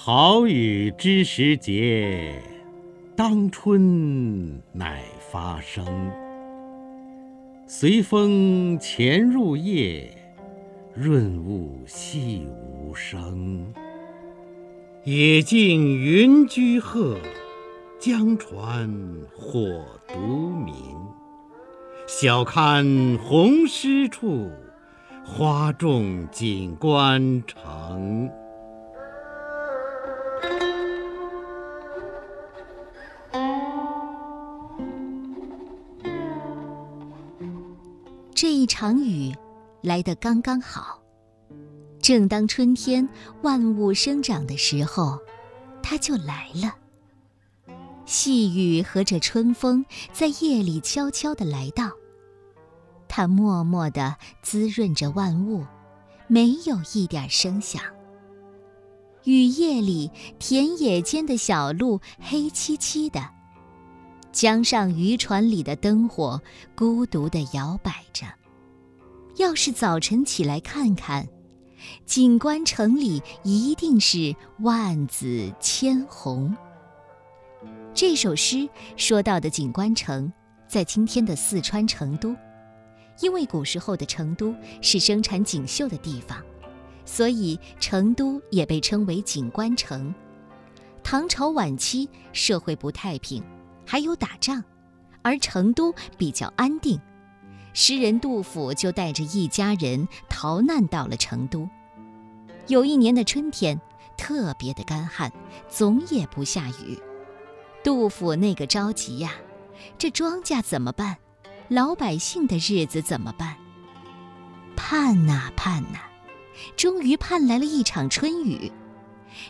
好雨知时节，当春乃发生。随风潜入夜，润物细无声。野径云居鹤，江船火独明。晓看红湿处，花重锦官城。这一场雨来得刚刚好，正当春天万物生长的时候，它就来了。细雨和着春风在夜里悄悄地来到，它默默地滋润着万物，没有一点声响。雨夜里，田野间的小路黑漆漆的。江上渔船里的灯火孤独地摇摆着。要是早晨起来看看，锦官城里一定是万紫千红。这首诗说到的锦官城，在今天的四川成都。因为古时候的成都是生产锦绣的地方，所以成都也被称为锦官城。唐朝晚期社会不太平。还有打仗，而成都比较安定，诗人杜甫就带着一家人逃难到了成都。有一年的春天特别的干旱，总也不下雨。杜甫那个着急呀，这庄稼怎么办？老百姓的日子怎么办？盼呐盼呐，终于盼来了一场春雨。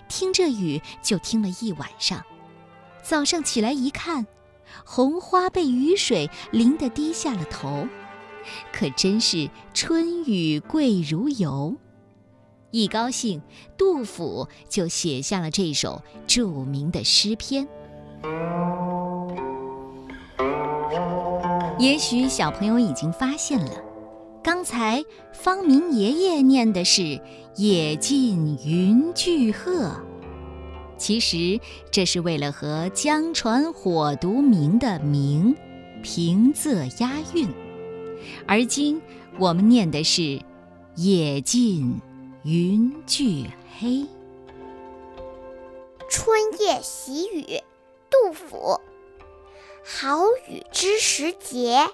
听这雨就听了一晚上。早上起来一看，红花被雨水淋得低下了头，可真是春雨贵如油。一高兴，杜甫就写下了这首著名的诗篇。也许小朋友已经发现了，刚才方明爷爷念的是“野径云俱壑”。其实这是为了和“江船火独明”的“明”平仄押韵，而今我们念的是“野尽云俱黑”。春夜喜雨，杜甫。好雨知时节，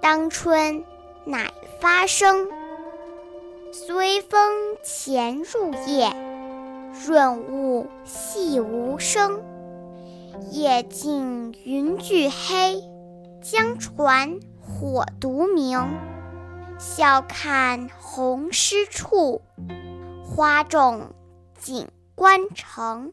当春乃发生。随风潜入夜。润物细无声，野径云俱黑，江船火独明。晓看红湿处，花重锦官城。